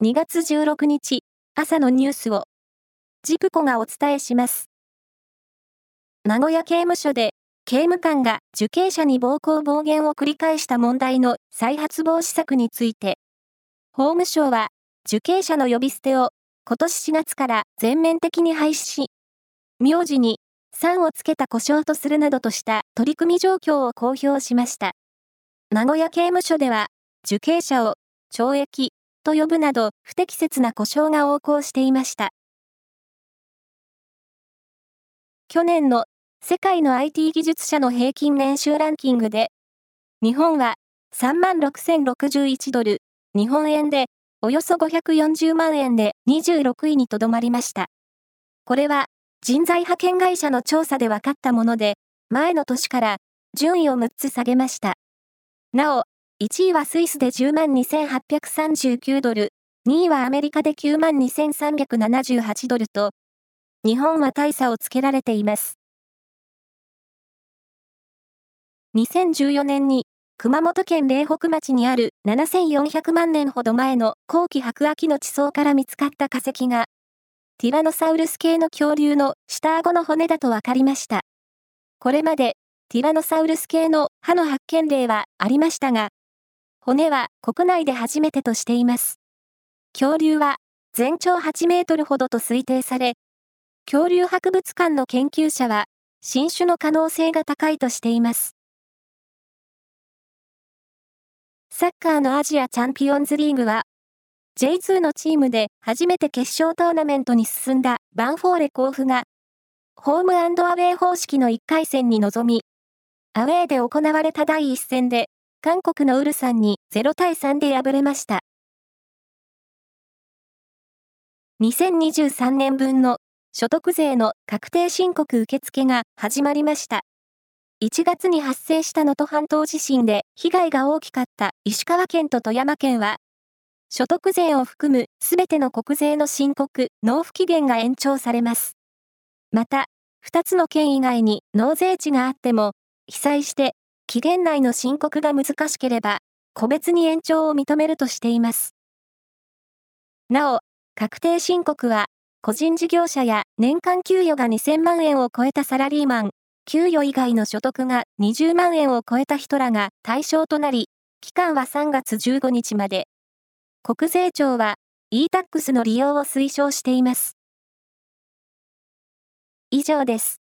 2月16日朝のニュースをジプコがお伝えします。名古屋刑務所で刑務官が受刑者に暴行暴言を繰り返した問題の再発防止策について、法務省は受刑者の呼び捨てを今年4月から全面的に廃止し、名字に3をつけた故障とするなどとした取り組み状況を公表しました。名古屋刑務所では受刑者を懲役と呼ぶなど不適切な故障が横行していました。去年の世界の IT 技術者の平均年収ランキングで、日本は3万6061ドル、日本円でおよそ540万円で26位にとどまりました。これは人材派遣会社の調査で分かったもので、前の年から順位を6つ下げました。なお、1位はスイスで10万2839ドル、2位はアメリカで9万2378ドルと、日本は大差をつけられています。2014年に熊本県苓北町にある7400万年ほど前の後期白亜紀の地層から見つかった化石が、ティラノサウルス系の恐竜の下顎の骨だと分かりました。これまで、ティラノサウルス系の歯の発見例はありましたが、骨は国内で初めてとしています。恐竜は全長8メートルほどと推定され、恐竜博物館の研究者は新種の可能性が高いとしています。サッカーのアジアチャンピオンズリーグは、J2 のチームで初めて決勝トーナメントに進んだバンフォーレ甲府が、ホームアウェイ方式の1回戦に臨み、アウェーで行われた第1戦で、韓国のウルサンに0対3で敗れました。2023年分の所得税の確定申告受付が始まりました。1月に発生した能登半島地震で被害が大きかった石川県と富山県は、所得税を含むすべての国税の申告、納付期限が延長されます。また、2つの県以外に納税地があっても、被災して期限内の申告が難しければ、個別に延長を認めるとしています。なお、確定申告は、個人事業者や年間給与が2000万円を超えたサラリーマン、給与以外の所得が20万円を超えた人らが対象となり、期間は3月15日まで。国税庁は e-tax の利用を推奨しています。以上です。